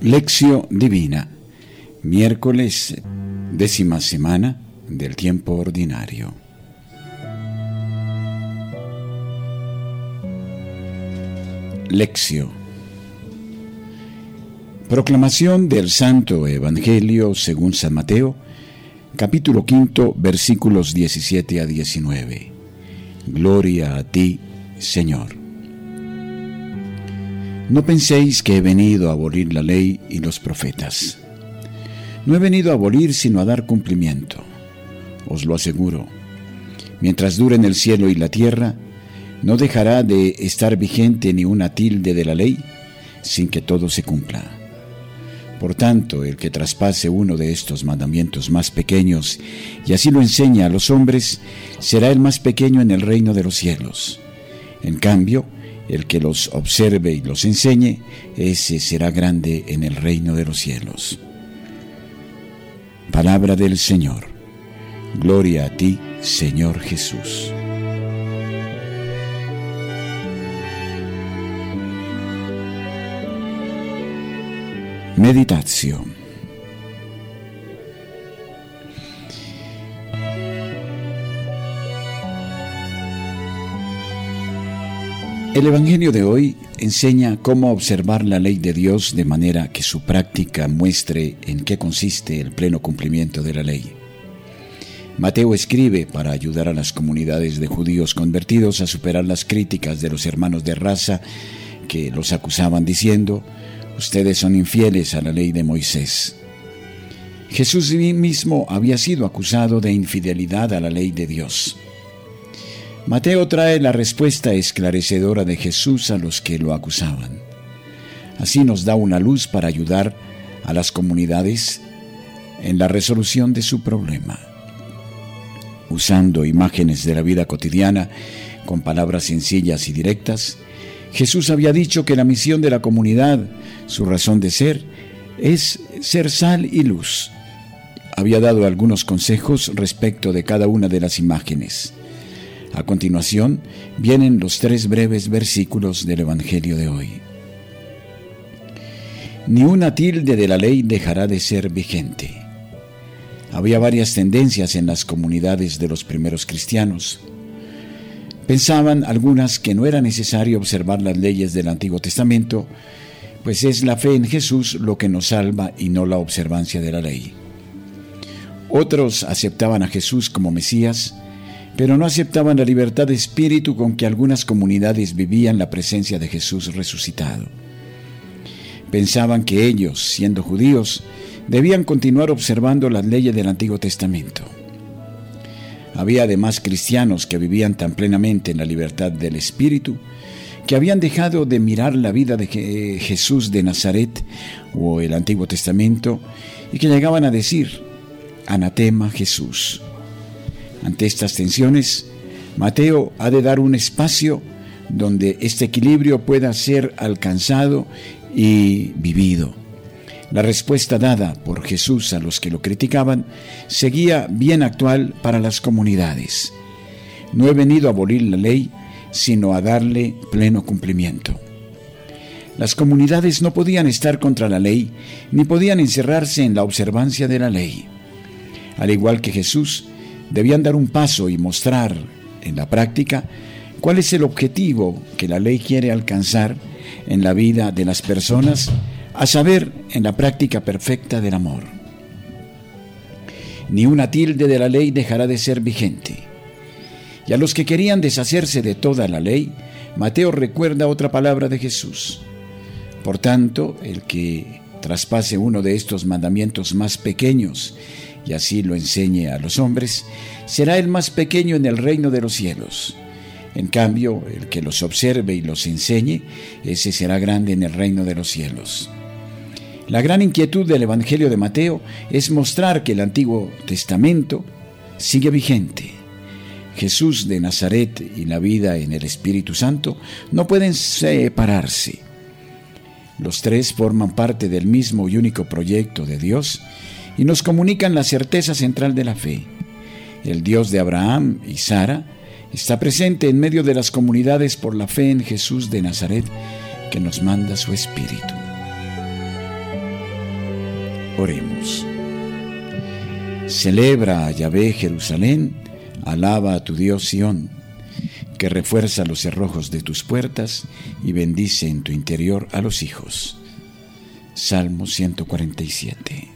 Lección Divina, miércoles, décima semana del tiempo ordinario. Lección. Proclamación del Santo Evangelio según San Mateo, capítulo quinto, versículos 17 a 19. Gloria a ti, Señor. No penséis que he venido a abolir la ley y los profetas. No he venido a abolir sino a dar cumplimiento. Os lo aseguro. Mientras duren el cielo y la tierra, no dejará de estar vigente ni una tilde de la ley sin que todo se cumpla. Por tanto, el que traspase uno de estos mandamientos más pequeños y así lo enseña a los hombres, será el más pequeño en el reino de los cielos. En cambio, el que los observe y los enseñe, ese será grande en el reino de los cielos. Palabra del Señor. Gloria a ti, Señor Jesús. Meditación El Evangelio de hoy enseña cómo observar la ley de Dios de manera que su práctica muestre en qué consiste el pleno cumplimiento de la ley. Mateo escribe para ayudar a las comunidades de judíos convertidos a superar las críticas de los hermanos de raza que los acusaban diciendo, ustedes son infieles a la ley de Moisés. Jesús mismo había sido acusado de infidelidad a la ley de Dios. Mateo trae la respuesta esclarecedora de Jesús a los que lo acusaban. Así nos da una luz para ayudar a las comunidades en la resolución de su problema. Usando imágenes de la vida cotidiana con palabras sencillas y directas, Jesús había dicho que la misión de la comunidad, su razón de ser, es ser sal y luz. Había dado algunos consejos respecto de cada una de las imágenes. A continuación vienen los tres breves versículos del Evangelio de hoy. Ni una tilde de la ley dejará de ser vigente. Había varias tendencias en las comunidades de los primeros cristianos. Pensaban algunas que no era necesario observar las leyes del Antiguo Testamento, pues es la fe en Jesús lo que nos salva y no la observancia de la ley. Otros aceptaban a Jesús como Mesías, pero no aceptaban la libertad de espíritu con que algunas comunidades vivían la presencia de Jesús resucitado. Pensaban que ellos, siendo judíos, debían continuar observando las leyes del Antiguo Testamento. Había además cristianos que vivían tan plenamente en la libertad del espíritu que habían dejado de mirar la vida de Jesús de Nazaret o el Antiguo Testamento y que llegaban a decir, anatema Jesús. Ante estas tensiones, Mateo ha de dar un espacio donde este equilibrio pueda ser alcanzado y vivido. La respuesta dada por Jesús a los que lo criticaban seguía bien actual para las comunidades. No he venido a abolir la ley, sino a darle pleno cumplimiento. Las comunidades no podían estar contra la ley, ni podían encerrarse en la observancia de la ley. Al igual que Jesús, debían dar un paso y mostrar en la práctica cuál es el objetivo que la ley quiere alcanzar en la vida de las personas, a saber, en la práctica perfecta del amor. Ni una tilde de la ley dejará de ser vigente. Y a los que querían deshacerse de toda la ley, Mateo recuerda otra palabra de Jesús. Por tanto, el que traspase uno de estos mandamientos más pequeños y así lo enseñe a los hombres, será el más pequeño en el reino de los cielos. En cambio, el que los observe y los enseñe, ese será grande en el reino de los cielos. La gran inquietud del Evangelio de Mateo es mostrar que el Antiguo Testamento sigue vigente. Jesús de Nazaret y la vida en el Espíritu Santo no pueden separarse. Los tres forman parte del mismo y único proyecto de Dios y nos comunican la certeza central de la fe. El Dios de Abraham y Sara está presente en medio de las comunidades por la fe en Jesús de Nazaret que nos manda su Espíritu. Oremos. Celebra a Yahvé Jerusalén, alaba a tu Dios Sión, que refuerza los cerrojos de tus puertas y bendice en tu interior a los hijos. Salmo 147.